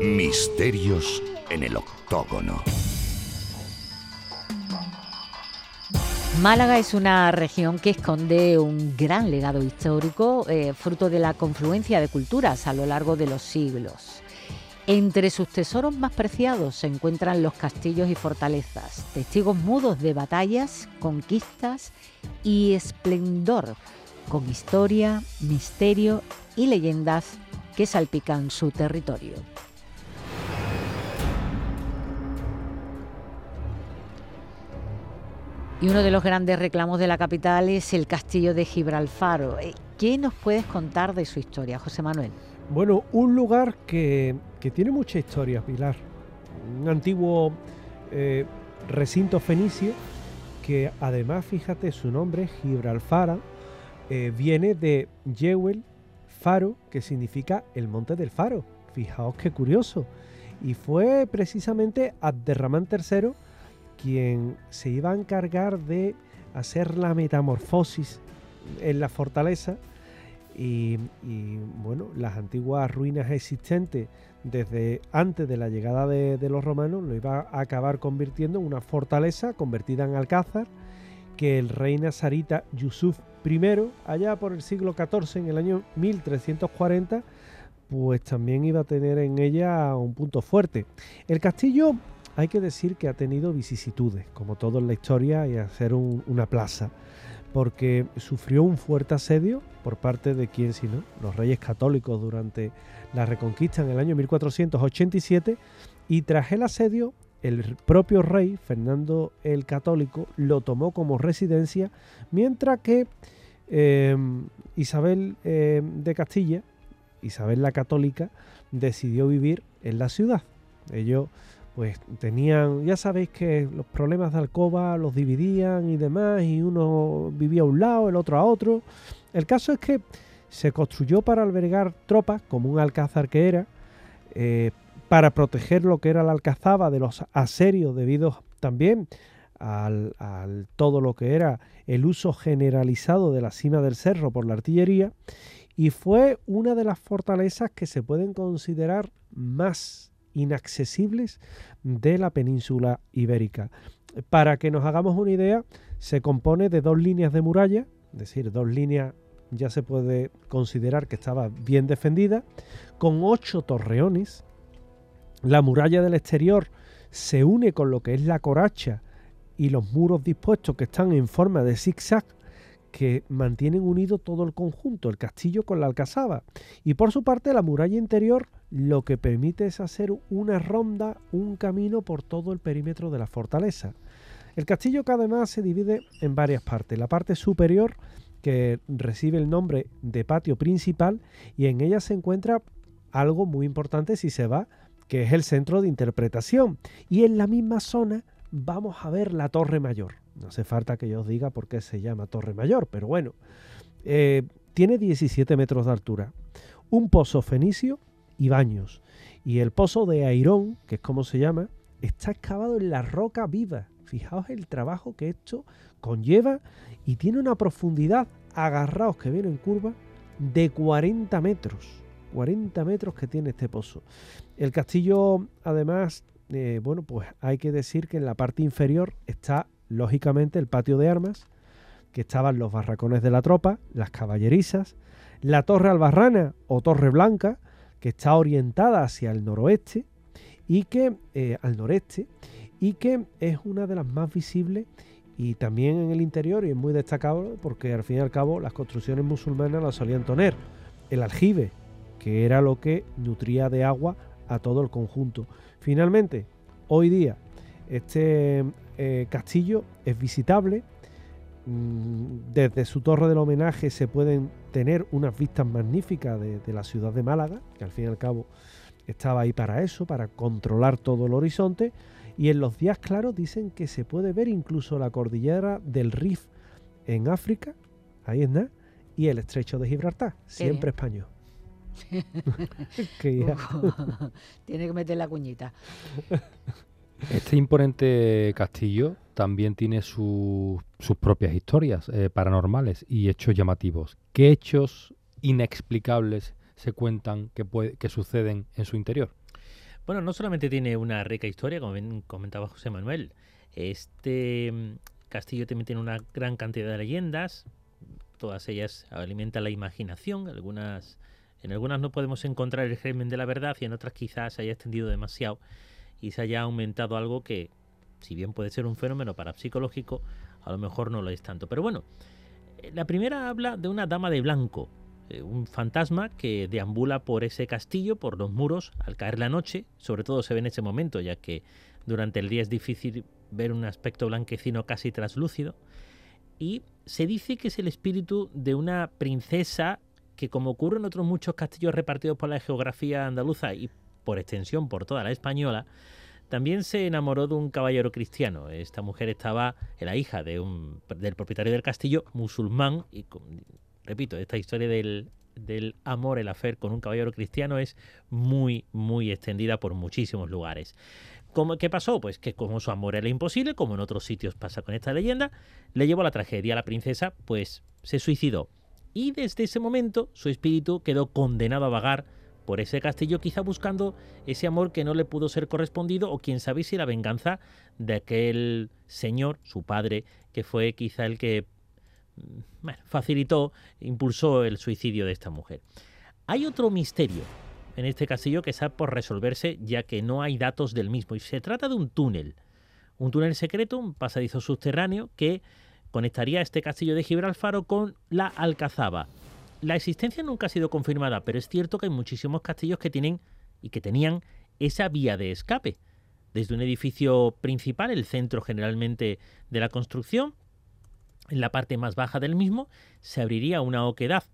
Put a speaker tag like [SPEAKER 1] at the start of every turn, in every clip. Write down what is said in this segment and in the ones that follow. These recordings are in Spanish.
[SPEAKER 1] Misterios en el octógono.
[SPEAKER 2] Málaga es una región que esconde un gran legado histórico, eh, fruto de la confluencia de culturas a lo largo de los siglos. Entre sus tesoros más preciados se encuentran los castillos y fortalezas, testigos mudos de batallas, conquistas y esplendor, con historia, misterio y leyendas que salpican su territorio. Y uno de los grandes reclamos de la capital es el castillo de Gibraltar. Eh, ¿Qué nos puedes contar de su historia, José Manuel?
[SPEAKER 3] Bueno, un lugar que, tiene mucha historia, Pilar. Un antiguo eh, recinto fenicio que además, fíjate, su nombre, Gibraltar, eh, viene de Yewel, faro, que significa el monte del faro. Fijaos qué curioso. Y fue precisamente Abderramán III quien se iba a encargar de hacer la metamorfosis en la fortaleza y, bueno, las antiguas ruinas existentes desde antes de la llegada de, los romanos lo iba a acabar convirtiendo en una fortaleza convertida en alcázar que el rey nazarita Yusuf I, allá por el siglo XIV, en el año 1340, pues también iba a tener en ella un punto fuerte. El castillo hay que decir que ha tenido vicisitudes, como todo en la historia, y a ser una plaza, porque sufrió un fuerte asedio por parte de quién sino los reyes católicos durante la reconquista en el año 1487, y tras el asedio, el propio rey, Fernando el Católico, lo tomó como residencia, mientras que eh, Isabel eh, de Castilla, Isabel la Católica, decidió vivir en la ciudad. Ellos pues tenían, ya sabéis que los problemas de alcoba los dividían y demás, y uno vivía a un lado, el otro a otro. El caso es que se construyó para albergar tropas, como un alcázar que era, eh, para proteger lo que era la alcazaba de los aserios, debido también al, al, todo lo que era el uso generalizado de la cima del cerro por la artillería, y fue una de las fortalezas que se pueden considerar más inaccesibles de la península ibérica. Para que nos hagamos una idea, se compone de dos líneas de muralla, es decir, dos líneas ya se puede considerar que estaba bien defendida, con ocho torreones. La muralla del exterior se une con lo que es la coracha y los muros dispuestos que están en forma de zigzag que mantienen unido todo el conjunto, el castillo con la alcazaba. Y por su parte la muralla interior lo que permite es hacer una ronda, un camino por todo el perímetro de la fortaleza. El castillo que además se divide en varias partes. La parte superior que recibe el nombre de patio principal y en ella se encuentra algo muy importante si se va, que es el centro de interpretación. Y en la misma zona vamos a ver la torre mayor. No hace falta que yo os diga por qué se llama Torre Mayor, pero bueno, eh, tiene 17 metros de altura, un pozo fenicio y baños. Y el pozo de Airón, que es como se llama, está excavado en la roca viva. Fijaos el trabajo que esto conlleva y tiene una profundidad, agarraos que viene en curva, de 40 metros. 40 metros que tiene este pozo. El castillo, además, eh, bueno, pues hay que decir que en la parte inferior está lógicamente el patio de armas, que estaban los barracones de la tropa, las caballerizas, la torre albarrana o torre blanca, que está orientada hacia el noroeste y que eh, al noreste y que es una de las más visibles y también en el interior y es muy destacable porque al fin y al cabo las construcciones musulmanas las solían tener el aljibe que era lo que nutría de agua a todo el conjunto finalmente hoy día este eh, castillo es visitable. Mm, desde su torre del homenaje se pueden tener unas vistas magníficas de, la ciudad de Málaga, que al fin y al cabo estaba ahí para eso, para controlar todo el horizonte. Y en los días claros dicen que se puede ver incluso la cordillera del Rif en África, ahí es nada, y el estrecho de Gibraltar, siempre español.
[SPEAKER 2] Tiene que meter la cuñita.
[SPEAKER 4] Este imponente castillo también tiene sus propias historias eh, paranormales y hechos llamativos. ¿Qué hechos inexplicables se cuentan que, que suceden en su interior?
[SPEAKER 5] Bueno, no solamente tiene una rica historia, como comentaba José Manuel, este mm, castillo también tiene una gran cantidad de leyendas, todas ellas alimentan la imaginación, algunas en algunas no podemos encontrar el germen de la verdad y en otras quizás se haya extendido demasiado y se haya aumentado algo que, si bien puede ser un fenómeno parapsicológico, a lo mejor no lo es tanto. Pero bueno, eh, la primera habla de una dama de blanco, eh, un fantasma que deambula por ese castillo, por los muros, al caer la noche, sobre todo se ve en ese momento, ya que durante el día es difícil ver un aspecto blanquecino casi traslúcido, y se dice que es el espíritu de una princesa que como ocurre en otros muchos castillos repartidos por la geografía andaluza y por extensión por toda la española, también se enamoró de un caballero cristiano. Esta mujer estaba, la hija de un, del propietario del castillo, musulmán, y repito, esta historia del, del amor, el afer con un caballero cristiano es muy, muy extendida por muchísimos lugares. ¿Cómo, ¿Qué pasó? Pues que como su amor era imposible, como en otros sitios pasa con esta leyenda, le llevó a la tragedia. La princesa, pues, se suicidó y desde ese momento su espíritu quedó condenado a vagar por ese castillo, quizá buscando ese amor que no le pudo ser correspondido o quién sabe si la venganza de aquel señor, su padre, que fue quizá el que mm, facilitó, impulsó el suicidio de esta mujer. Hay otro misterio en este castillo que está por resolverse ya que no hay datos del mismo y se trata de un túnel, un túnel secreto, un pasadizo subterráneo que conectaría este castillo de Gibralfaro con la Alcazaba. La existencia nunca ha sido confirmada, pero es cierto que hay muchísimos castillos que tienen y que tenían esa vía de escape. Desde un edificio principal, el centro generalmente de la construcción, en la parte más baja del mismo, se abriría una oquedad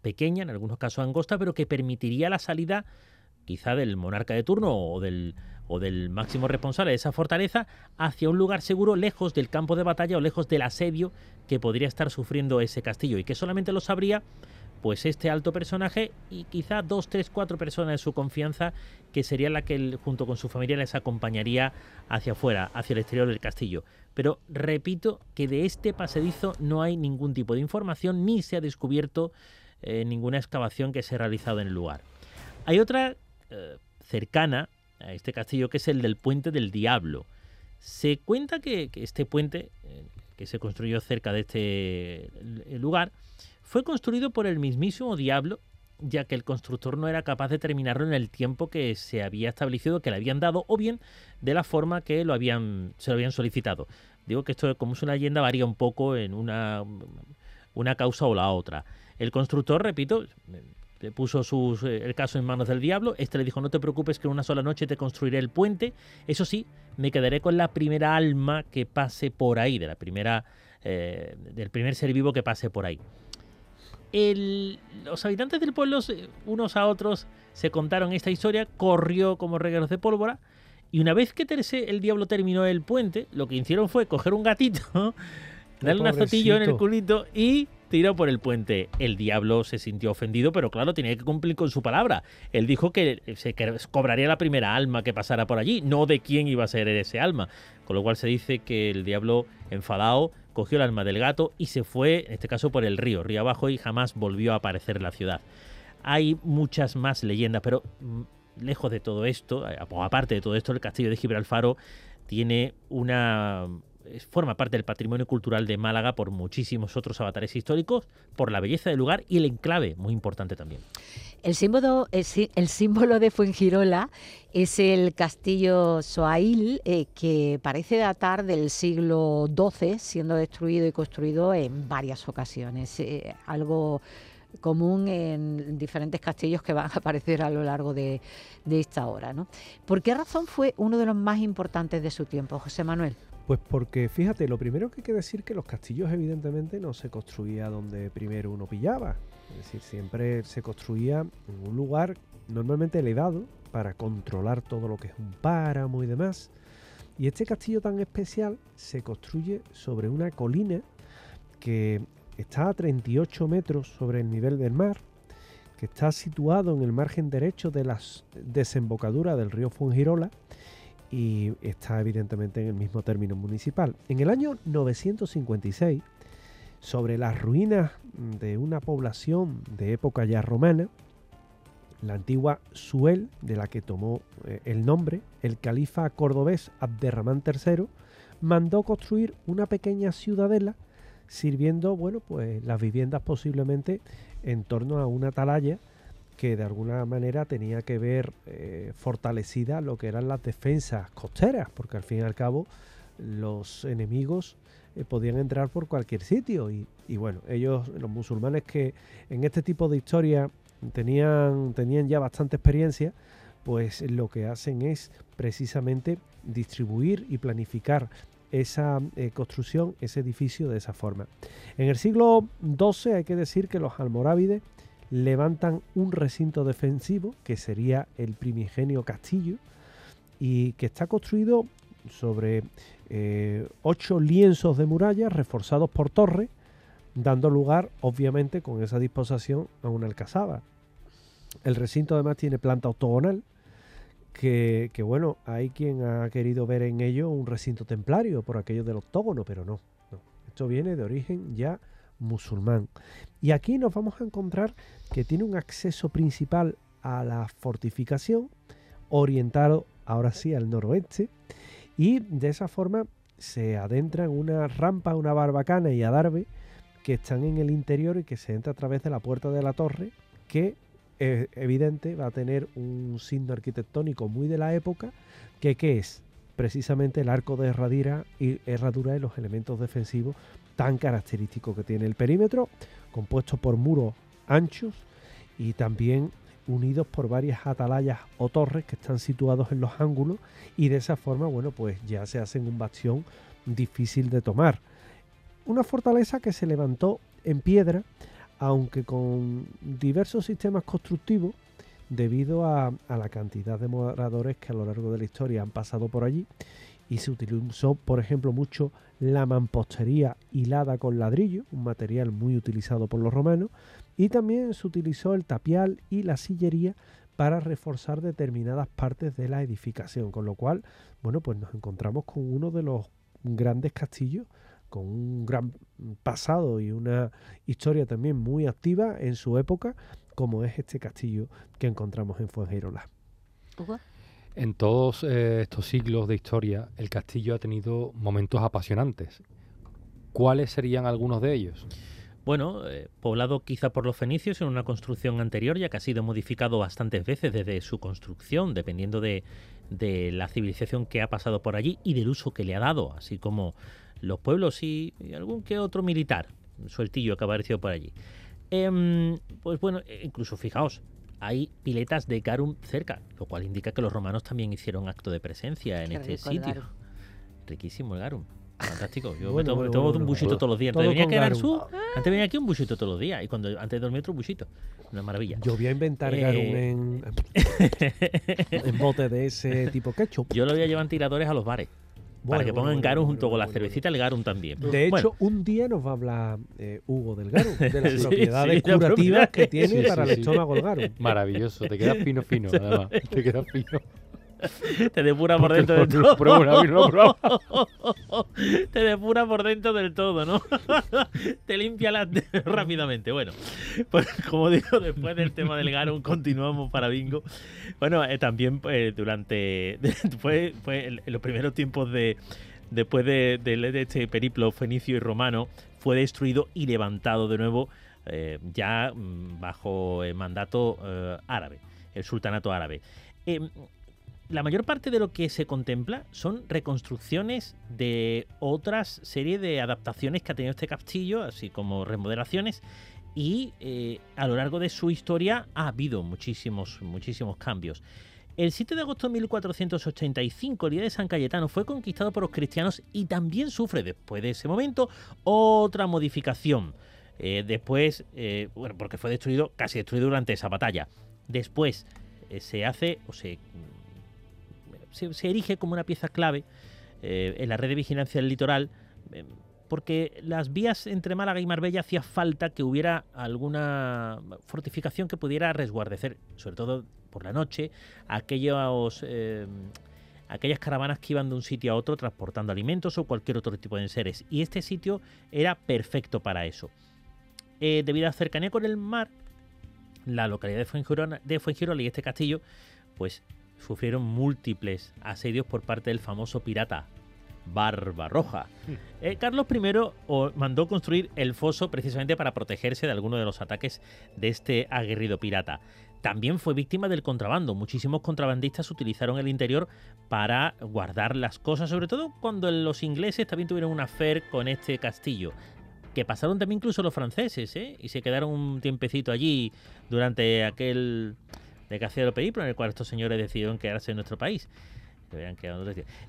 [SPEAKER 5] pequeña, en algunos casos angosta, pero que permitiría la salida quizá del monarca de turno o del o del máximo responsable de esa fortaleza hacia un lugar seguro lejos del campo de batalla o lejos del asedio que podría estar sufriendo ese castillo y que solamente lo sabría pues este alto personaje y quizá dos, tres, cuatro personas de su confianza que sería la que junto con su familia les acompañaría hacia afuera, hacia el exterior del castillo. Pero repito que de este pasadizo no hay ningún tipo de información ni se ha descubierto eh, ninguna excavación que se ha realizado en el lugar. Hay otra eh, cercana a este castillo que es el del Puente del Diablo. Se cuenta que, este puente, eh, que se construyó cerca de este lugar, fue construido por el mismísimo diablo, ya que el constructor no era capaz de terminarlo en el tiempo que se había establecido, que le habían dado, o bien de la forma que lo habían, se lo habían solicitado. Digo que esto, como es una leyenda, varía un poco en una, una causa o la otra. El constructor, repito, puso sus, eh, el caso en manos del diablo. Este le dijo, no te preocupes que en una sola noche te construiré el puente. Eso sí, me quedaré con la primera alma que pase por ahí, de la primera, eh, del primer ser vivo que pase por ahí. Los habitantes del pueblo, unos a otros, se contaron esta historia, corrió como regalos de pólvora. Y una vez que el diablo terminó el puente, lo que hicieron fue coger un gatito, darle un azotillo en el culito y tiró por el puente. El diablo se sintió ofendido, pero claro, tenía que cumplir con su palabra. Él dijo que se cobraría la primera alma que pasara por allí, no de quién iba a ser ese alma. Con lo cual se dice que el diablo, enfadado, cogió el alma del gato y se fue, en este caso, por el río, río abajo, y jamás volvió a aparecer en la ciudad. Hay muchas más leyendas, pero mm, lejos de todo esto, aparte de todo esto, el castillo de Gibralfaro tiene una forma parte del patrimonio cultural de Málaga por muchísimos otros avatares históricos, por la belleza del lugar y el enclave, muy importante también.
[SPEAKER 2] El símbolo, el, símbolo de Fuengirola es el castillo Soail, eh, que parece datar del siglo XII, siendo destruido y construido en varias ocasiones. Eh, algo común en diferentes castillos que van a aparecer a lo largo de, esta hora. ¿Por qué razón fue uno de los más importantes de su tiempo, José Manuel?
[SPEAKER 3] Pues porque, fíjate, lo primero que hay que decir que los castillos evidentemente no se construía donde primero uno pillaba. Es decir, siempre se construía en un lugar normalmente elevado para controlar todo lo que es un páramo y demás. Y este castillo tan especial se construye sobre una colina que está a 38 metros sobre el nivel del mar, que está situado en el margen derecho de la desembocadura del río Fungirola y está evidentemente en el mismo término municipal. En el año 956, sobre las ruinas de una población de época ya romana, la antigua Suel, de la que tomó eh, el nombre, el califa cordobés Abderramán III, mandó construir una pequeña ciudadela sirviendo, bueno, pues las viviendas posiblemente en torno a una atalaya que de alguna manera tenía que ver eh, fortalecida lo que eran las defensas costeras, porque al fin y al cabo los enemigos eh, podían entrar por cualquier sitio y, bueno, ellos, los musulmanes que en este tipo de historia tenían, tenían ya bastante experiencia, pues lo que hacen es precisamente distribuir y planificar esa eh, construcción, ese edificio de esa forma. En el siglo XII hay que decir que los almorávides levantan un recinto defensivo, que sería el primigenio castillo, y que está construido sobre eh, ocho lienzos de muralla reforzados por torres, dando lugar, obviamente, con esa disposición a una alcazaba. El recinto además tiene planta octogonal, que, bueno, hay quien ha querido ver en ello un recinto templario por aquello del octógono, pero no, no. Esto viene de origen ya musulmán. Y aquí nos vamos a encontrar que tiene un acceso principal a la fortificación, orientado ahora sí al noroeste, y de esa forma se adentra en una rampa, una barbacana y adarve que están en el interior y que se entra a través de la puerta de la torre, que es evidente va a tener un signo arquitectónico muy de la época, que ¿qué es? Precisamente el arco de herradura y, herradura y los elementos defensivos tan característicos que tiene el perímetro, compuesto por muros anchos y también unidos por varias atalayas o torres que están situados en los ángulos y de esa forma, bueno, pues ya se hacen un bastión difícil de tomar. Una fortaleza que se levantó en piedra, aunque con diversos sistemas constructivos, debido a, la cantidad de moradores que a lo largo de la historia han pasado por allí y se utilizó, por ejemplo, mucho la mampostería hilada con ladrillo, un material muy utilizado por los romanos, y también se utilizó el tapial y la sillería para reforzar determinadas partes de la edificación, con lo cual, bueno, pues nos encontramos con uno de los grandes castillos con un gran pasado y una historia también muy activa en su época, como es este castillo que encontramos en Fuengirola.
[SPEAKER 4] En todos eh, estos siglos de historia, el castillo ha tenido momentos apasionantes. ¿Cuáles serían algunos de ellos?
[SPEAKER 5] Bueno, eh, poblado quizá por los fenicios en una construcción anterior, ya que ha sido modificado bastantes veces desde su construcción, dependiendo de, la civilización que ha pasado por allí y del uso que le ha dado, así como los pueblos y, algún que otro militar sueltillo que ha aparecido por allí. Em, pues bueno, incluso fijaos, hay piletas de garum cerca, lo cual indica que los romanos también hicieron acto de presencia en este sitio. Riquísimo el garum. Fantástico. Yo me tomo, un buchito todos los días. Antes venía, que su, antes venía aquí un buchito todos los días. Y cuando antes de dormir otro buchito. Una maravilla.
[SPEAKER 3] Yo voy a inventar eh... garum en, en bote de ese tipo ketchup.
[SPEAKER 5] Yo lo voy a llevar tiradores a los bares para que pongan garum junto con la cervecita, el garum también.
[SPEAKER 3] De hecho, un día nos va a hablar eh, Hugo del garum, de las propiedades curativas que tiene para el estómago el garum.
[SPEAKER 4] Maravilloso, te quedas fino, fino, además. Te quedas fino.
[SPEAKER 5] Te depura por dentro del todo. Te depura por dentro del todo, ¿no? Te limpia la... rápidamente. Bueno, pues como digo, después del tema del Garum continuamos para Bingo. Bueno, eh, también pues, durante... fue, fue en los primeros tiempos de... Después de, este periplo fenicio y romano, fue destruido y levantado de nuevo eh, ya mm, bajo el mandato eh, árabe, el sultanato árabe la mayor parte de lo que se contempla son reconstrucciones de otras series de adaptaciones que ha tenido este castillo, así como remodelaciones. Y eh, a lo largo de su historia ha habido muchísimos, muchísimos cambios. El 7 de agosto de 1485, el día de San Cayetano, fue conquistado por los cristianos y también sufre después de ese momento otra modificación. Eh, después, eh, bueno, porque fue destruido, casi destruido durante esa batalla. Después se hace o se se, erige como una pieza clave eh, en la red de vigilancia del litoral, eh, porque las vías entre Málaga y Marbella hacía falta que hubiera alguna fortificación que pudiera resguardecer, sobre todo por la noche, aquellos... Eh, aquellas caravanas que iban de un sitio a otro transportando alimentos o cualquier otro tipo de enseres. Y este sitio era perfecto para eso. Debido a la cercanía con el mar, la localidad de Fuengirola, de Fuengirola y este castillo, pues sufrieron múltiples asedios por parte del famoso pirata Barbarroja. Eh, Carlos I mandó construir el foso precisamente para protegerse de alguno de los ataques de este aguerrido pirata. También fue víctima del contrabando. Muchísimos contrabandistas utilizaron el interior para guardar las cosas, sobre todo cuando los ingleses también tuvieron una affair con este castillo que pasaron también incluso los franceses, ¿eh? y se quedaron un tiempecito allí durante aquel de periplo en el cual estos señores decidieron quedarse en nuestro país.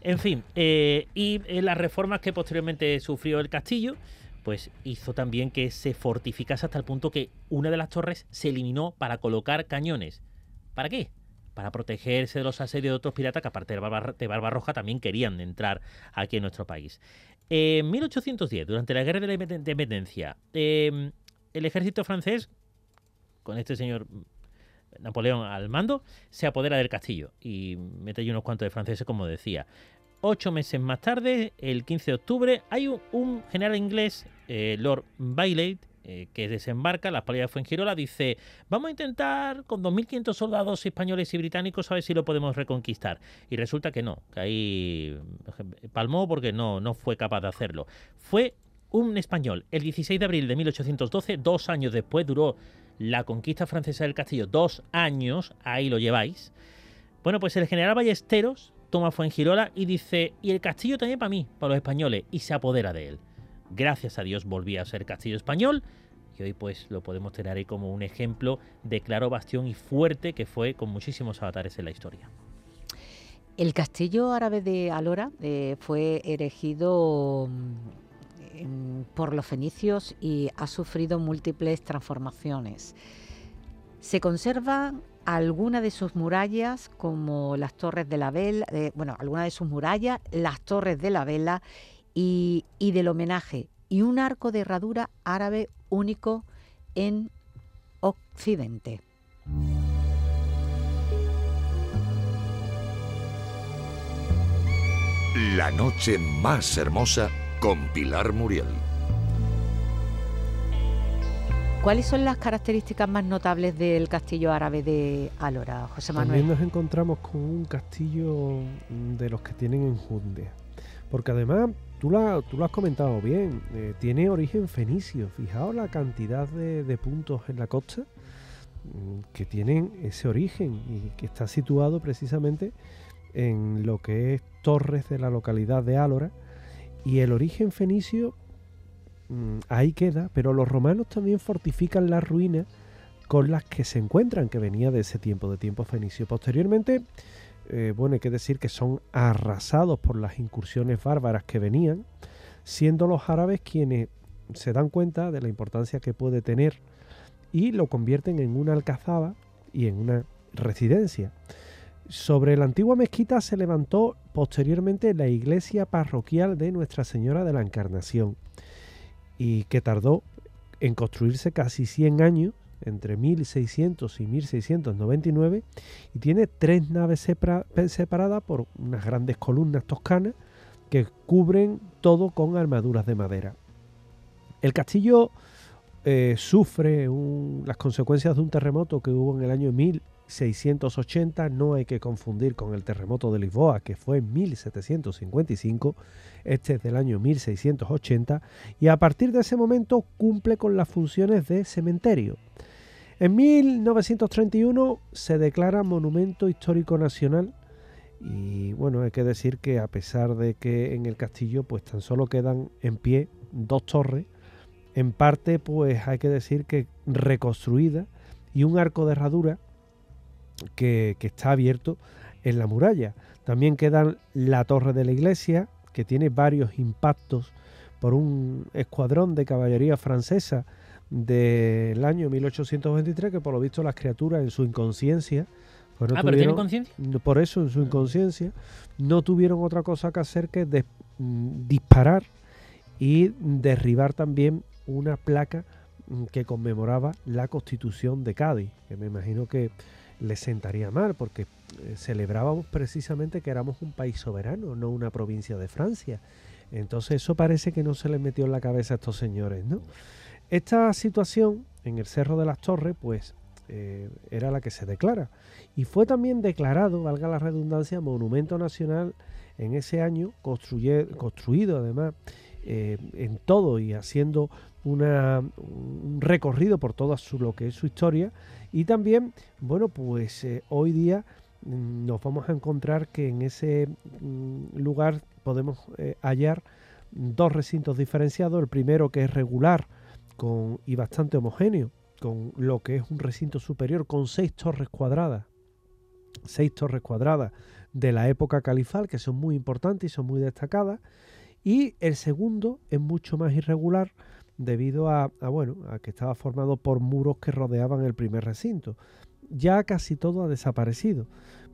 [SPEAKER 5] En fin, eh, y en las reformas que posteriormente sufrió el castillo, pues hizo también que se fortificase hasta el punto que una de las torres se eliminó para colocar cañones. ¿Para qué? Para protegerse de los asedios de otros piratas que aparte de, Barba, de Barbarroja también querían entrar aquí en nuestro país. En 1810, durante la Guerra de la Independencia, em, el ejército francés, con este señor Napoleón al mando, se apodera del castillo y mete allí unos cuantos de franceses, como decía. Ocho meses más tarde, el 15 de octubre, hay un, general inglés, eh, Lord Bailey, eh, que desembarca las playas de Fuengirola, dice, vamos a intentar con 2.500 soldados españoles y británicos a ver si lo podemos reconquistar. Y resulta que no, que ahí palmó porque no, no fue capaz de hacerlo. Fue un español, el 16 de abril de 1812, dos años después duró la conquista francesa del castillo, dos años, ahí lo lleváis. Bueno, pues el general Ballesteros toma Fuengirola y dice, y el castillo también para mí, para los españoles, y se apodera de él gracias a Dios volvía a ser castillo español y hoy pues lo podemos tener ahí como un ejemplo de claro bastión y fuerte que fue con muchísimos avatares en la historia.
[SPEAKER 2] El castillo árabe de Alora eh, fue erigido mm, por los fenicios y ha sufrido múltiples transformaciones. Se conservan algunas de sus murallas, como las torres de la vela, eh, bueno, algunas de sus murallas, las torres de la vela y, del homenaje y un arco de herradura árabe único en Occidente.
[SPEAKER 1] La noche más hermosa con Pilar Muriel.
[SPEAKER 2] ¿Cuáles son las características más notables del castillo árabe de Alora, José Manuel?
[SPEAKER 3] También nos encontramos con un castillo de los que tienen en Junde. Porque además Tú lo, tú lo has comentado bien, eh, tiene origen fenicio. Fijaos la cantidad de, puntos en la costa mm, que tienen ese origen y que está situado precisamente en lo que es Torres de la localidad de Álora. Y el origen fenicio mm, ahí queda, pero los romanos también fortifican las ruinas con las que se encuentran, que venía de ese tiempo, de tiempo fenicio. Posteriormente eh, bueno, hay que decir que son arrasados por las incursiones bárbaras que venían, siendo los árabes quienes se dan cuenta de la importancia que puede tener y lo convierten en una alcazaba y en una residencia. Sobre la antigua mezquita se levantó posteriormente la iglesia parroquial de Nuestra Señora de la Encarnación y que tardó en construirse casi 100 años entre 1600 y 1699 y tiene tres naves separadas por unas grandes columnas toscanas que cubren todo con armaduras de madera. El castillo eh, sufre las consecuencias de un terremoto que hubo en el año 1680, no hay que confundir con el terremoto de Lisboa que fue en 1755, este es del año 1680 y a partir de ese momento cumple con las funciones de cementerio. En 1931 se declara Monumento Histórico Nacional y bueno, hay que decir que a pesar de que en el castillo pues tan solo quedan en pie dos torres, en parte pues hay que decir que reconstruida y un arco de herradura que, que está abierto en la muralla. También quedan la torre de la iglesia, que tiene varios impactos por un escuadrón de caballería francesa del año 1823 que por lo visto las criaturas en su inconsciencia
[SPEAKER 5] pues ah, pero tienen conciencia.
[SPEAKER 3] Por eso en su inconsciencia no tuvieron otra cosa que hacer que mm, disparar y derribar también una placa mm, que conmemoraba la constitución de Cádiz, que me imagino que le sentaría mal, porque eh, celebrábamos precisamente que éramos un país soberano, no una provincia de Francia. Entonces eso parece que no se les metió en la cabeza a estos señores, ¿no? Esta situación en el Cerro de las Torres, pues eh, era la que se declara. Y fue también declarado, valga la redundancia, Monumento Nacional en ese año, construido además eh, en todo y haciendo una, un recorrido por toda su, lo que es su historia. Y también, bueno, pues eh, hoy día mm, nos vamos a encontrar que en ese mm, lugar podemos hallar dos recintos diferenciados. El primero que es regular con, y bastante homogéneo, con lo que es un recinto superior con seis torres cuadradas, seis torres cuadradas de la época califal que son muy importantes y son muy destacadas. Y el segundo es mucho más irregular debido a, bueno, a que estaba formado por muros que rodeaban el primer recinto. Ya casi todo ha desaparecido,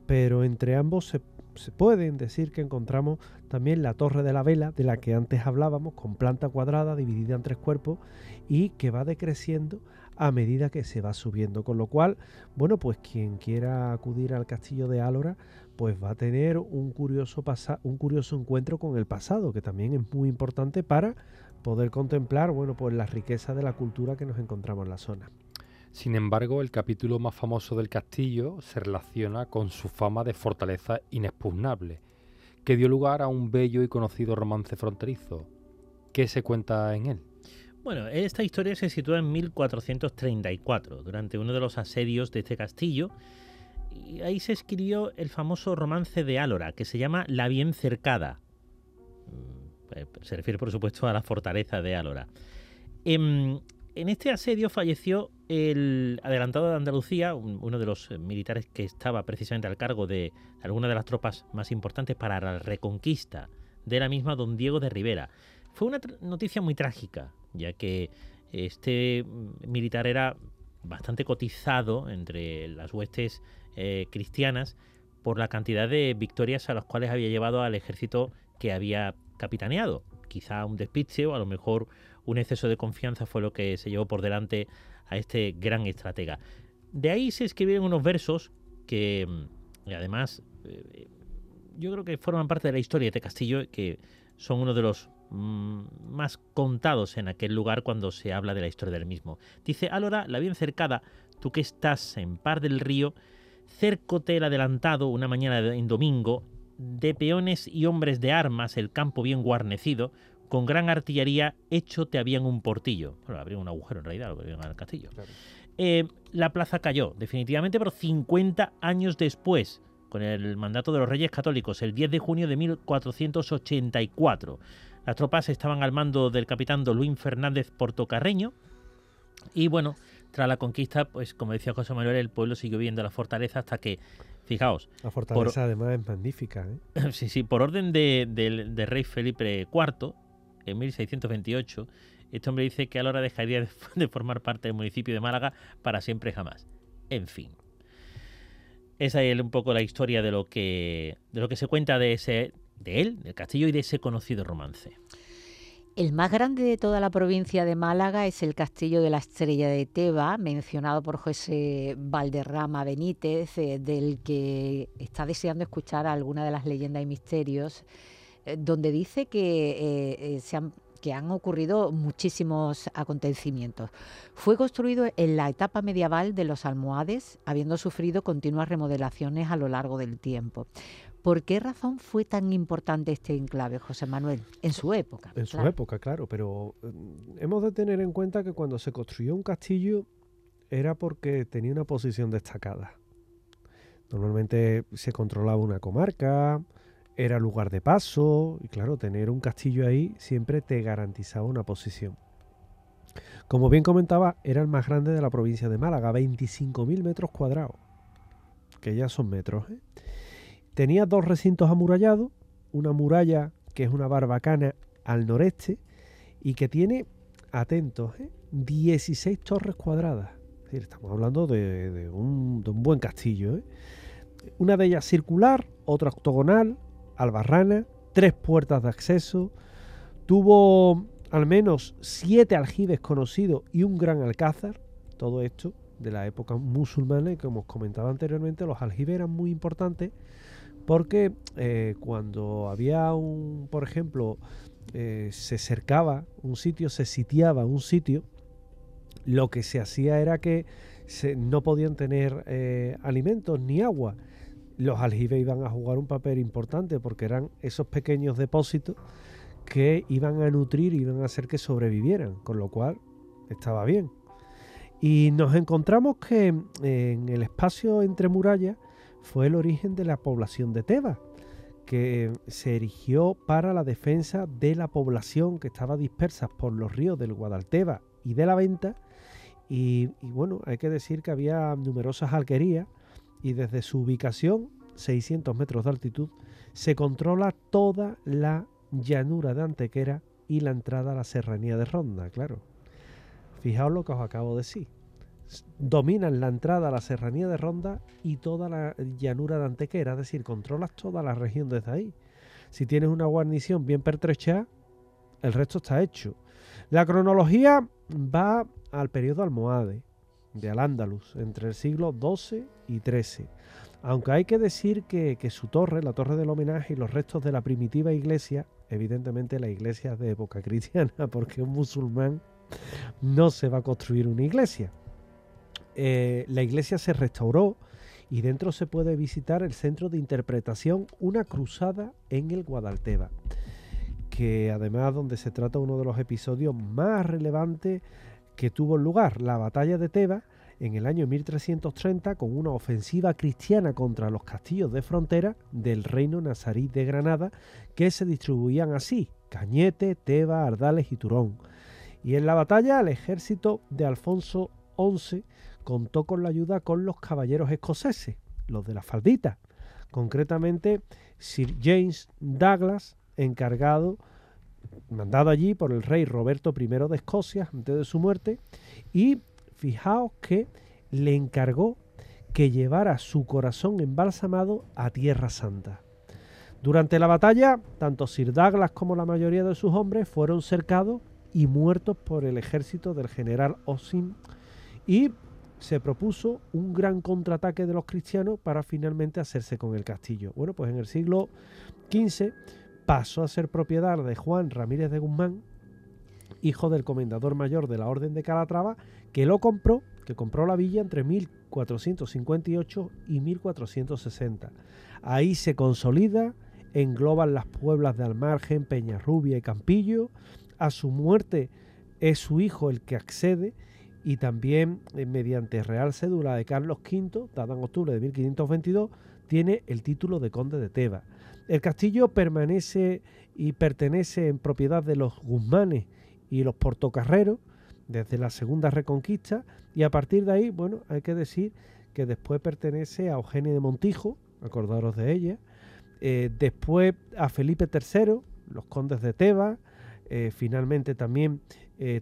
[SPEAKER 3] pero entre ambos se, se pueden decir que encontramos también la Torre de la Vela, de la que antes hablábamos, con planta cuadrada dividida en tres cuerpos y que va decreciendo a medida que se va subiendo. Con lo cual, bueno, pues quien quiera acudir al castillo de Álora, pues va a tener un curioso, un curioso encuentro con el pasado, que también es muy importante para poder contemplar, bueno, pues la riqueza de la cultura que nos encontramos en la zona.
[SPEAKER 4] Sin embargo, el capítulo más famoso del castillo se relaciona con su fama de fortaleza inexpugnable, que dio lugar a un bello y conocido romance fronterizo. ¿Qué se cuenta en él?
[SPEAKER 5] Bueno, esta historia se sitúa en 1434, durante uno de los asedios de este castillo, y ahí se escribió el famoso romance de Álora, que se llama La Bien Cercada. Eh, se refiere, por supuesto, a la fortaleza de Álora. En, en este asedio falleció el adelantado de Andalucía, uno de los militares que estaba precisamente al cargo de alguna de las tropas más importantes para la reconquista de la misma, don Diego de Rivera. Fue una noticia muy trágica, ya que este mm, militar era bastante cotizado entre las huestes eh, cristianas por la cantidad de victorias a las cuales había llevado al ejército que había capitaneado. Quizá un despiche o a lo mejor un exceso de confianza fue lo que se llevó por delante a este gran estratega. De ahí se escribieron unos versos que mm, además eh, yo creo que forman parte de la historia de castillo, que son uno de los Mm, más contados en aquel lugar cuando se habla de la historia del mismo. Dice, Alora, la bien cercada, tú que estás en par del río, cercote el adelantado una mañana en domingo, de peones y hombres de armas, el campo bien guarnecido, con gran artillería, hecho te habían un portillo. Bueno, habría un agujero en realidad, lo que en el castillo. Eh, la plaza cayó, definitivamente, pero 50 años después, con el mandato de los Reyes Católicos, el 10 de junio de 1484. Las tropas estaban al mando del capitán Don Luis Fernández Portocarreño. Y bueno, tras la conquista, pues como decía José Manuel, el pueblo siguió viendo la fortaleza hasta que, fijaos.
[SPEAKER 3] La fortaleza además es magnífica. ¿eh?
[SPEAKER 5] sí, sí, por orden del de, rey Felipe IV, en 1628, este hombre dice que a la hora dejaría de, de formar parte del municipio de Málaga para siempre jamás. En fin. Esa es un poco la historia de lo que, de lo que se cuenta de ese de él, del castillo y de ese conocido romance.
[SPEAKER 2] El más grande de toda la provincia de Málaga es el Castillo de la Estrella de Teba, mencionado por José Valderrama Benítez, eh, del que está deseando escuchar alguna de las leyendas y misterios, eh, donde dice que eh, se han que han ocurrido muchísimos acontecimientos. Fue construido en la etapa medieval de los almohades, habiendo sufrido continuas remodelaciones a lo largo del tiempo. ¿Por qué razón fue tan importante este enclave, José Manuel? En su época.
[SPEAKER 3] En su época, claro, pero mm, hemos de tener en cuenta que cuando se construyó un castillo era porque tenía una posición destacada. Normalmente se controlaba una comarca, era lugar de paso, y claro, tener un castillo ahí siempre te garantizaba una posición. Como bien comentaba, era el más grande de la provincia de Málaga, 25.000 metros cuadrados, que ya son metros. ¿eh? Tenía dos recintos amurallados, una muralla que es una barbacana al noreste y que tiene, atentos, 16 ¿eh? torres cuadradas. Estamos hablando de, un, buen castillo. ¿eh? Una de ellas circular, otra octogonal, albarrana, tres puertas de acceso. Tuvo al menos siete aljibes conocidos y un gran alcázar. Todo esto de la época musulmana y como os comentaba anteriormente, los aljibes eran muy importantes porque eh, cuando había un, por ejemplo, eh, se cercaba un sitio, se sitiaba un sitio, lo que se hacía era que no podían tener eh, alimentos ni agua. Los aljibes iban a jugar un papel importante porque eran esos pequeños depósitos que iban a nutrir iban a hacer que sobrevivieran, con lo cual estaba bien. Y nos encontramos que en el espacio entre murallas fue el origen de la población de Tebas, que se erigió para la defensa de la población que estaba dispersa por los ríos del Guadalteba y de la Venta. Y, bueno, hay que decir que había numerosas alquerías y desde su ubicación, 600 metros de altitud, se controla toda la llanura de Antequera y la entrada a la serranía de Ronda, claro. Fijaos lo que os acabo de decir dominan la entrada a la serranía de Ronda y toda la llanura de Antequera, es decir, controlas toda la región desde ahí. Si tienes una guarnición bien pertrechada, el resto está hecho. La cronología va al periodo almohade de Al-Ándalus, entre el siglo XII y XIII. Aunque hay que decir que, que, su torre, la torre del homenaje y los restos de la primitiva iglesia, evidentemente la iglesia es de época cristiana, porque un musulmán no se va a construir una iglesia. Eh, la iglesia se restauró y dentro se puede visitar el centro de interpretación Una Cruzada en el Guadalteba, que además donde se trata uno de los episodios más relevantes que tuvo lugar, la batalla de Tebas, en el año 1330 con una ofensiva cristiana contra los castillos de frontera del reino nazarí de Granada que se distribuían así, Cañete, Teba, Ardales y Turón. Y en la batalla el ejército de Alfonso XI contó con la ayuda con los caballeros escoceses, los de la faldita, concretamente Sir James Douglas, encargado, mandado allí por el rey Roberto I de Escocia antes de su muerte, y fijaos que le encargó que llevara su corazón embalsamado a Tierra Santa. Durante la batalla, tanto Sir Douglas como la mayoría de sus hombres fueron cercados y muertos por el ejército del general Osim y se propuso un gran contraataque de los cristianos para finalmente hacerse con el castillo. Bueno, pues en el siglo XV pasó a ser propiedad de Juan Ramírez de Guzmán, hijo del comendador mayor de la Orden de Calatrava, que lo compró, que compró la villa entre 1458 y 1460. Ahí se consolida, engloban las pueblas de Almargen, Peñarrubia y Campillo. A su muerte es su hijo el que accede y también eh, mediante Real Cédula de Carlos V, dada en octubre de 1522, tiene el título de conde de Tebas. El castillo permanece y pertenece en propiedad de los Guzmanes y los Portocarreros desde la Segunda Reconquista y a partir de ahí, bueno, hay que decir que después pertenece a Eugenia de Montijo, acordaros de ella, eh, después a Felipe III, los condes de Tebas, eh, finalmente también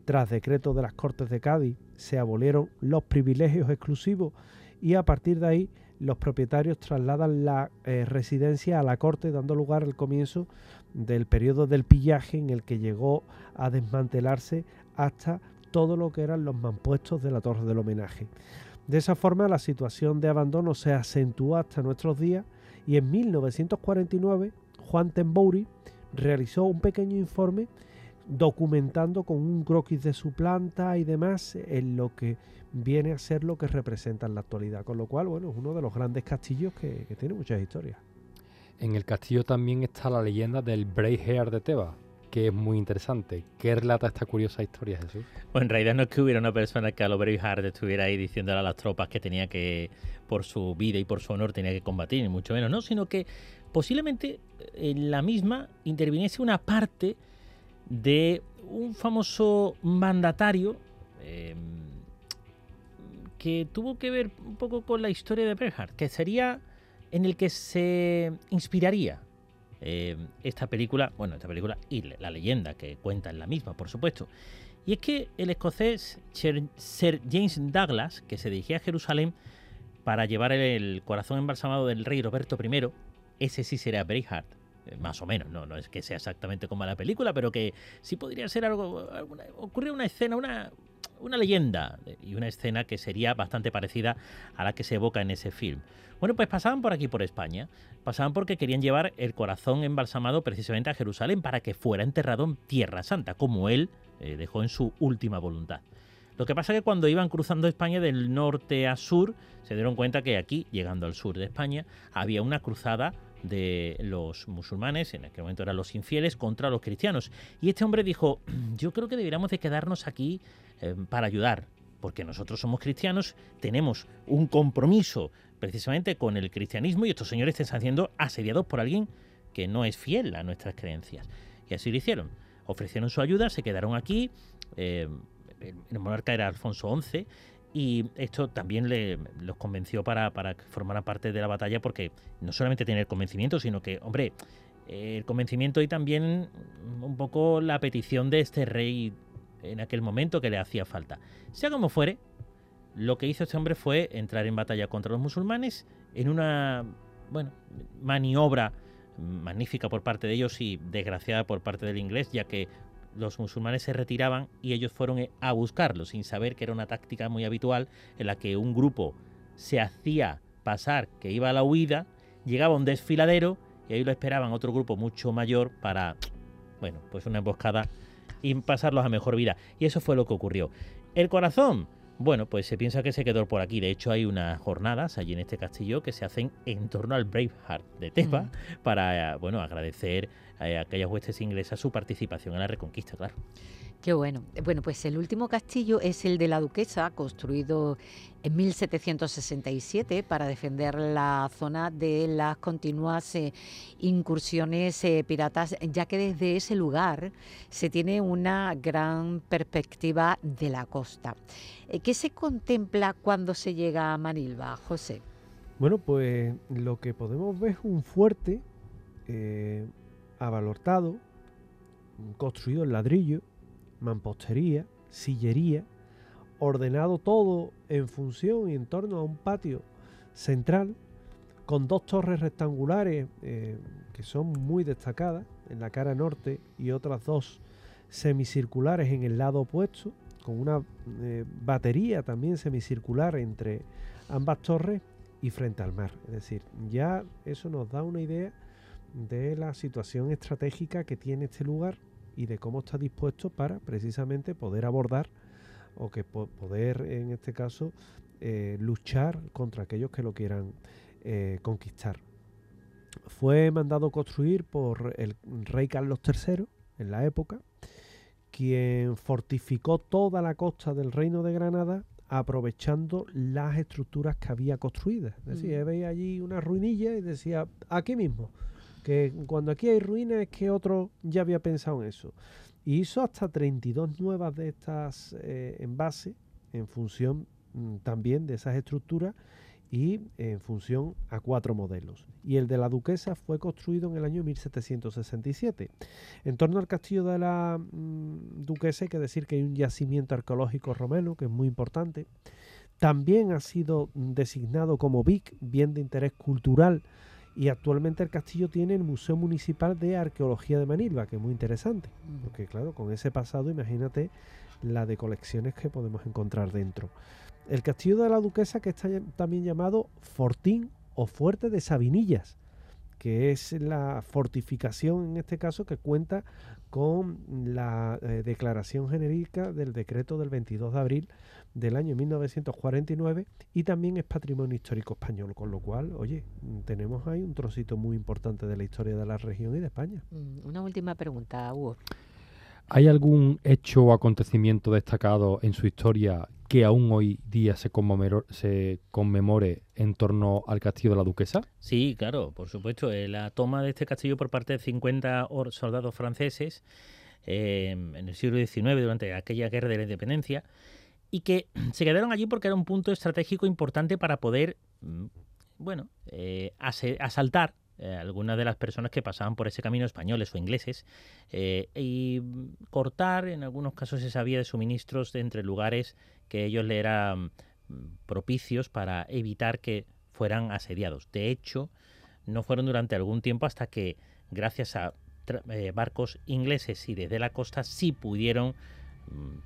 [SPEAKER 3] tras decreto de las Cortes de Cádiz se abolieron los privilegios exclusivos y a partir de ahí los propietarios trasladan la eh, residencia a la corte, dando lugar al comienzo del periodo del pillaje en el que llegó a desmantelarse hasta todo lo que eran los mampuestos de la Torre del Homenaje. De esa forma la situación de abandono se acentuó hasta nuestros días y en 1949 Juan Tembouri realizó un pequeño informe documentando con un croquis de su planta y demás en lo que viene a ser lo que representa en la actualidad. Con lo cual, bueno, es uno de los grandes castillos que, tiene muchas historias.
[SPEAKER 4] En el castillo también está la leyenda del Hair de Tebas, que es muy interesante. ¿Qué relata esta curiosa historia, Jesús?
[SPEAKER 5] Pues en realidad no es que hubiera una persona que a lo Braveheart estuviera ahí diciéndole a las tropas que tenía que, por su vida y por su honor, tenía que combatir, ni mucho menos, no, sino que posiblemente en la misma interviniese una parte de un famoso mandatario em, que tuvo que ver un poco con la historia de Bernhardt, que sería en el que se inspiraría em, esta película, bueno, esta película y la leyenda que cuenta en la misma, por supuesto. Y es que el escocés Sir James Douglas, que se dirigía a Jerusalén para llevar el corazón embalsamado del rey Roberto I, ese sí será eh, más o menos, no, no es que sea exactamente como la película, pero que sí podría ser algo, ocurre una escena, una, una leyenda y una escena que sería bastante parecida a la que se evoca en ese film. Bueno, pues pasaban por aquí, por España. Pasaban porque querían llevar el corazón embalsamado precisamente a Jerusalén para que fuera enterrado en Tierra Santa, como él eh, dejó en su última voluntad. Lo que pasa es que cuando iban cruzando España del norte a sur, se dieron cuenta que aquí, llegando al sur de España, había una cruzada de los musulmanes, en aquel momento eran los infieles, contra los cristianos. Y este hombre dijo, yo creo que deberíamos de quedarnos aquí eh, para ayudar, porque nosotros somos cristianos, tenemos un compromiso precisamente con el cristianismo y estos señores están siendo asediados por alguien que no es fiel a nuestras creencias. Y así lo hicieron. Ofrecieron su ayuda, se quedaron aquí. Eh, el monarca era Alfonso XI y esto también le, los convenció para, para que formaran parte de la batalla porque no solamente tener convencimiento, sino que, hombre, el convencimiento y también un poco la petición de este rey en aquel momento que le hacía falta. Sea como fuere, lo que hizo este hombre fue entrar en batalla contra los musulmanes en una, bueno, maniobra magnífica por parte de ellos y desgraciada por parte del inglés, ya que los musulmanes se retiraban y ellos fueron eh, a buscarlos, sin saber que era una táctica muy habitual en la que un grupo se hacía pasar que iba a la huida, llegaba un desfiladero y ahí lo esperaban otro grupo mucho mayor para, bueno, pues una emboscada y pasarlos a mejor vida. Y eso fue lo que ocurrió. El corazón, bueno, pues se piensa que se quedó por aquí. De hecho, hay unas jornadas allí en este castillo que se hacen en torno al Braveheart de Tepa para, bueno, agradecer a aquellas huestes inglesas su participación en la reconquista, claro.
[SPEAKER 2] Qué bueno. Bueno, pues el último castillo es el de la Duquesa, construido en 1767 para defender la zona de las continuas eh, incursiones eh, piratas, ya que desde ese lugar se tiene una gran perspectiva de la costa. Eh, ¿Qué se contempla cuando se llega a Manilva, José?
[SPEAKER 3] Bueno, pues lo que podemos ver es un fuerte abalortado, construido en ladrillo, mampostería, sillería, ordenado todo en función y en torno a un patio central con dos torres rectangulares eh, que son muy destacadas en la cara norte y otras dos semicirculares en el lado opuesto, con una eh, batería también semicircular entre ambas torres y frente al mar. Es decir, ya eso nos da una idea de la situación estratégica que tiene este lugar y de cómo está dispuesto para precisamente poder abordar o que poder en este caso eh, luchar contra aquellos que lo quieran eh, conquistar. Fue mandado construir por el rey Carlos III en la época, quien fortificó toda la costa del reino de Granada aprovechando las estructuras que había construidas. Es decir, mm. veía allí una ruinilla y decía, aquí mismo, que cuando aquí hay ruinas es que otro ya había pensado en eso. Y hizo hasta 32 nuevas de estas eh, envases en función mm, también de esas estructuras y en función a cuatro modelos. Y el de la duquesa fue construido en el año 1767. En torno al castillo de la mm, duquesa hay que decir que hay un yacimiento arqueológico romano que es muy importante. También ha sido designado como BIC, bien de interés cultural y actualmente el castillo tiene el Museo Municipal de Arqueología de Manilva, que es muy interesante, porque claro, con ese pasado imagínate la de colecciones que podemos encontrar dentro. El castillo de la Duquesa, que está también llamado Fortín o Fuerte de Sabinillas, que es la fortificación en este caso que cuenta con la eh, declaración genérica del decreto del 22 de abril del año 1949 y también es patrimonio histórico español, con lo cual, oye, tenemos ahí un trocito muy importante de la historia de la región y de España.
[SPEAKER 2] Mm, una última pregunta, Hugo.
[SPEAKER 4] ¿Hay algún hecho o acontecimiento destacado en su historia que aún hoy día se, se conmemore en torno al castillo de la duquesa?
[SPEAKER 5] Sí, claro, por supuesto. Eh, la toma de este castillo por parte de 50 soldados franceses eh, en el siglo XIX, durante aquella guerra de la independencia, y que se quedaron allí porque era un punto estratégico importante para poder, mm, bueno, eh, asaltar eh, algunas de las personas que pasaban por ese camino, españoles o ingleses, eh, y cortar, en algunos casos esa vía de suministros de entre lugares que ellos le eran mm, propicios para evitar que fueran asediados. De hecho, no fueron durante algún tiempo hasta que, gracias a barcos ingleses y desde la costa, sí pudieron mm,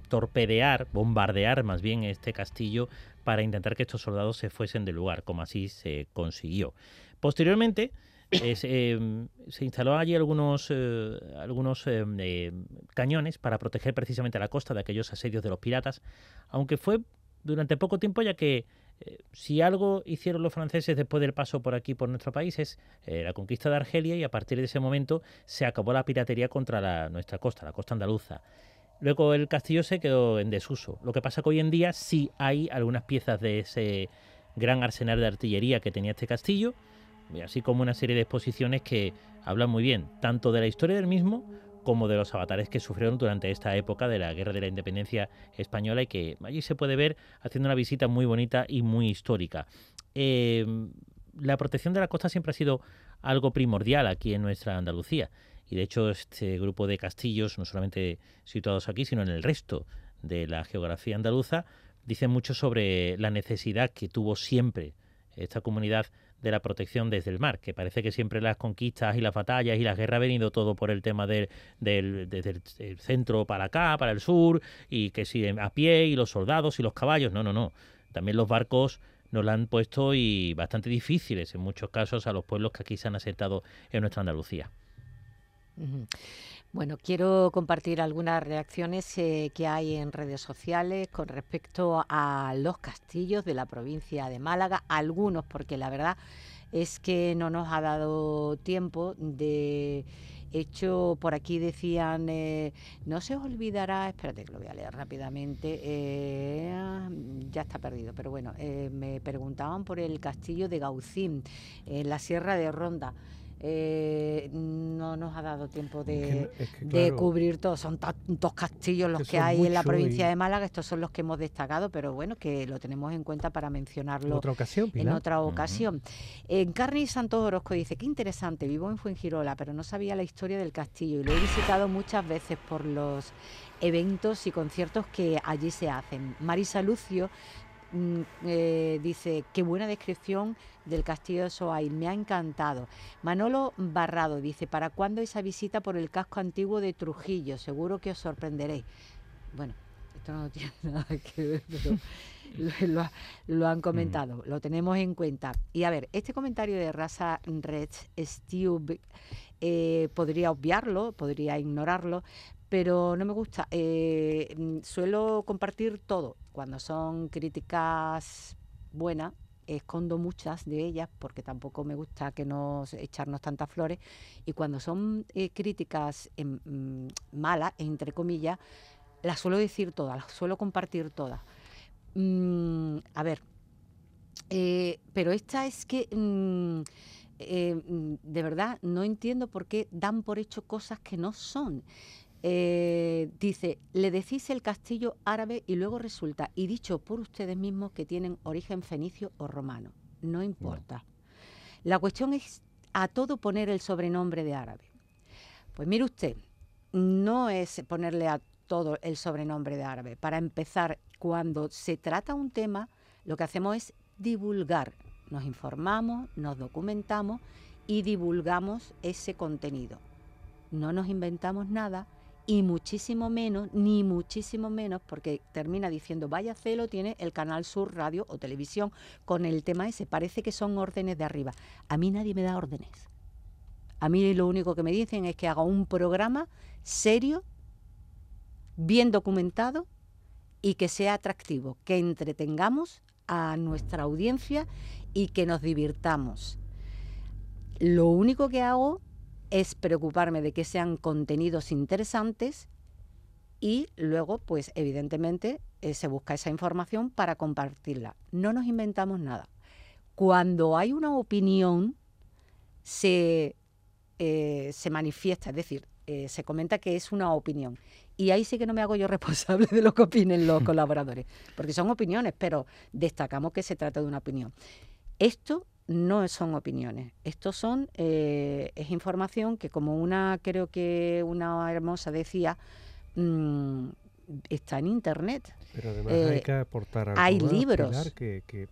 [SPEAKER 5] torpedear, bombardear más bien este castillo para intentar que estos soldados se fuesen del lugar, como así se consiguió. Posteriormente, em, se instaló allí algunos, eh, algunos em, eh, cañones para proteger precisamente la costa de aquellos asedios de los piratas, aunque fue durante poco tiempo ya que eh, si algo hicieron los franceses después del paso por aquí, por nuestro país, es la conquista de Argelia y a partir de ese momento se acabó la piratería contra nuestra costa, la costa andaluza. Luego el castillo se quedó en desuso. Lo que pasa que hoy en día sí hay algunas piezas de ese gran arsenal de artillería que tenía este castillo, así como una serie de exposiciones que hablan muy bien, tanto de la historia del mismo como de los avatares que sufrieron durante esta época de la Guerra de la Independencia Española y que allí se puede ver haciendo una visita muy bonita y muy histórica. Em, la protección de la costa siempre ha sido algo primordial aquí en nuestra Andalucía y de hecho este grupo de castillos, no solamente situados aquí, sino en el resto de la geografía andaluza, dice mucho sobre la necesidad que tuvo siempre esta comunidad de la protección desde el mar, que parece que siempre las conquistas y las batallas y las guerras ha venido todo por el tema del, del, desde el centro para acá, para el sur, y que si a pie y los soldados y los caballos, no, no, no. También los barcos nos la han puesto y bastante difíciles en muchos casos a los pueblos que aquí se han asentado en nuestra Andalucía.
[SPEAKER 2] Bueno, quiero compartir algunas reacciones eh, que hay en redes sociales con respecto a los castillos de la provincia de Málaga, algunos porque la verdad es que no nos ha dado tiempo de hecho por aquí decían eh, no se olvidará espérate que lo voy a leer rápidamente eh, ya está perdido pero bueno me preguntaban por el castillo de Gaucín en la sierra de Ronda eh, no nos ha dado tiempo de, cubrir todo. Son tantos castillos los que, hay en la provincia de Málaga. Estos son los que hemos destacado, pero bueno, que lo tenemos en cuenta para mencionarlo
[SPEAKER 3] ¿Otra ocasión,
[SPEAKER 2] en otra ocasión. En Carni Santos Orozco dice, qué interesante, vivo en Fuengirola, pero no sabía la historia del castillo y lo he visitado muchas veces por los eventos y conciertos que allí se hacen. Marisa Lucio Mm, eh, dice, qué buena descripción del castillo de Soail, me ha encantado. Manolo Barrado dice, ¿para cuándo esa visita por el casco antiguo de Trujillo? Seguro que os sorprenderéis. Bueno, esto no tiene nada que ver, pero lo, han comentado, lo tenemos en cuenta. Y a ver, este comentario de Raza Red Steve eh, podría obviarlo, podría ignorarlo, pero no me gusta. Eh, suelo compartir todo. Cuando son críticas buenas, escondo muchas de ellas porque tampoco me gusta que nos echarnos tantas flores. Y cuando son eh, críticas em, mm, malas, entre comillas, las suelo decir todas, las suelo compartir todas. Mm, a ver, eh, pero esta es que... de verdad no entiendo por qué dan por hecho cosas que no son. Eh, dice, le decís el castillo árabe y luego resulta, y dicho por ustedes mismos, que tienen origen fenicio o romano. No importa. La cuestión es a todo poner el sobrenombre de árabe. Pues mire usted, no es ponerle a todo el sobrenombre de árabe. Para empezar, cuando se trata un tema, lo que hacemos es divulgar. Nos informamos, nos documentamos y divulgamos ese contenido. No nos inventamos nada, y muchísimo menos, ni muchísimo menos, porque termina diciendo, vaya celo tiene el Canal Sur Radio o Televisión con el tema ese, parece que son órdenes de arriba. A mí nadie me da órdenes. A mí lo único que me dicen es que haga un programa serio, bien documentado y que sea atractivo, que entretengamos a nuestra audiencia y que nos divirtamos. Lo único que hago es preocuparme de que sean contenidos interesantes y luego, pues evidentemente, eh, se busca esa información para compartirla. No nos inventamos nada. Cuando hay una opinión, se, eh, se manifiesta, es decir, eh, se comenta que es una opinión. Y ahí sí que no me hago yo responsable de lo que opinen los colaboradores, porque son opiniones, pero destacamos que se trata de una opinión. Esto no son opiniones. Esto son eh, es información que como una creo que una hermosa decía mm, está en internet.
[SPEAKER 3] Pero además hay eh, que aportar algo
[SPEAKER 2] Hay libros
[SPEAKER 3] que,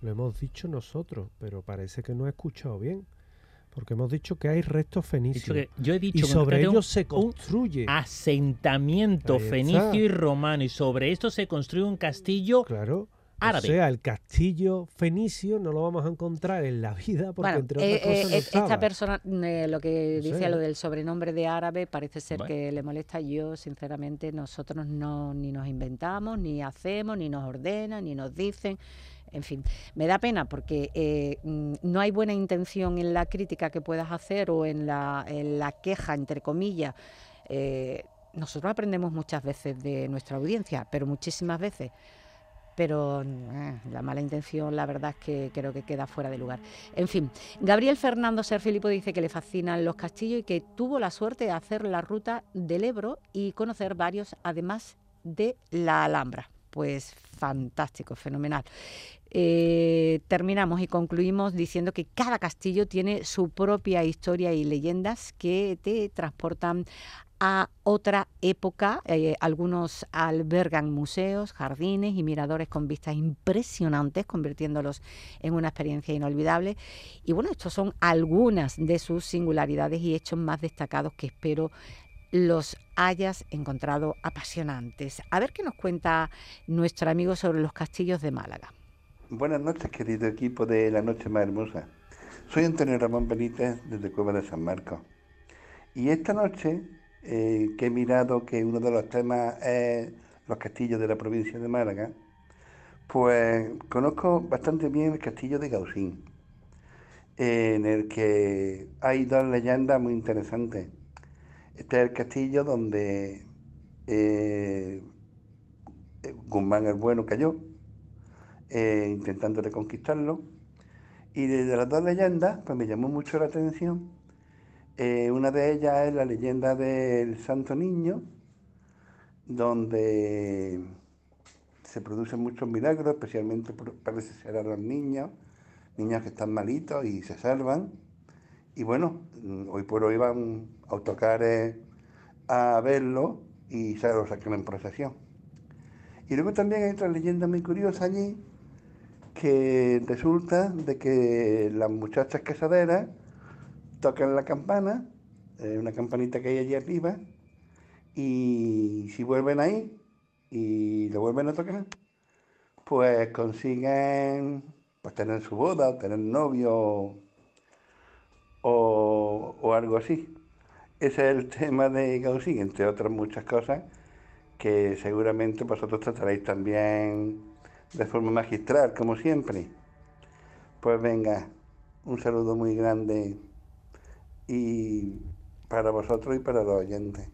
[SPEAKER 3] lo hemos dicho nosotros, pero parece que no he escuchado bien. Porque hemos dicho que hay restos fenicios.
[SPEAKER 5] Dicho que- yo he dicho
[SPEAKER 3] y
[SPEAKER 5] que
[SPEAKER 3] sobre ellos se construye.
[SPEAKER 5] asentamiento fenicio y romano y sobre esto se construye un castillo
[SPEAKER 3] Claro.
[SPEAKER 5] Árabe.
[SPEAKER 3] O sea, el castillo fenicio no lo vamos a encontrar en la vida porque
[SPEAKER 2] Bueno,
[SPEAKER 3] entre
[SPEAKER 2] eh,
[SPEAKER 3] otras cosas
[SPEAKER 2] eh,
[SPEAKER 3] no
[SPEAKER 2] esta
[SPEAKER 3] estaba.
[SPEAKER 2] persona, eh, lo que dice
[SPEAKER 3] sé.
[SPEAKER 2] lo del sobrenombre de árabe, parece ser
[SPEAKER 5] Bueno.
[SPEAKER 2] que le molesta. Yo, sinceramente, nosotros no ni nos inventamos, ni hacemos, ni nos ordenan, ni nos dicen. En fin, me da pena porque eh, mm, no hay buena intención en la crítica que puedas hacer o en la, en la queja, entre comillas. Eh, nosotros aprendemos muchas veces de nuestra audiencia, pero muchísimas veces pero eh, la mala intención la verdad es que creo que queda fuera de lugar. En fin, Gabriel Fernando Ser Filipo dice que le fascinan los castillos y que tuvo la suerte de hacer la ruta del Ebro y conocer varios además de la Alhambra. Pues fantástico, fenomenal. Eh, terminamos y concluimos diciendo que cada castillo tiene su propia historia y leyendas que te transportan a otra época. Eh, algunos albergan museos, jardines y miradores con vistas impresionantes, convirtiéndolos en una experiencia inolvidable. Y bueno, estos son algunas de sus singularidades y hechos más destacados que espero los hayas encontrado apasionantes. A ver qué nos cuenta nuestro amigo sobre los castillos de Málaga.
[SPEAKER 6] Buenas noches, querido equipo de La Noche Más Hermosa. Soy Antonio Ramón Benítez desde Cueva de San Marcos. Y esta noche, eh, que he mirado que uno de los temas es los castillos de la provincia de Málaga, pues conozco bastante bien el castillo de Gausín, en el que hay dos leyendas muy interesantes. Este es el castillo donde eh, Guzmán el Bueno cayó, eh, intentando reconquistarlo. Y de, las dos leyendas, pues me llamó mucho la atención. Eh, una de ellas es la leyenda del Santo Niño, donde se producen muchos milagros, especialmente parece ser a los niños, niños que están malitos y se salvan. Y bueno, mm, hoy por hoy van autocares a verlo y se lo sacan en procesión. Y luego también hay otra leyenda muy curiosa allí, que resulta de que las muchachas casaderas tocan la campana, eh, una campanita que hay allí arriba, y si vuelven ahí y lo vuelven a tocar, pues consiguen pues, tener su boda, o tener novio o, o algo así. Ese es el tema de Gaussín, entre otras muchas cosas que seguramente vosotros trataréis también de forma magistral, como siempre. Pues venga, un saludo muy grande y para vosotros y para los oyentes.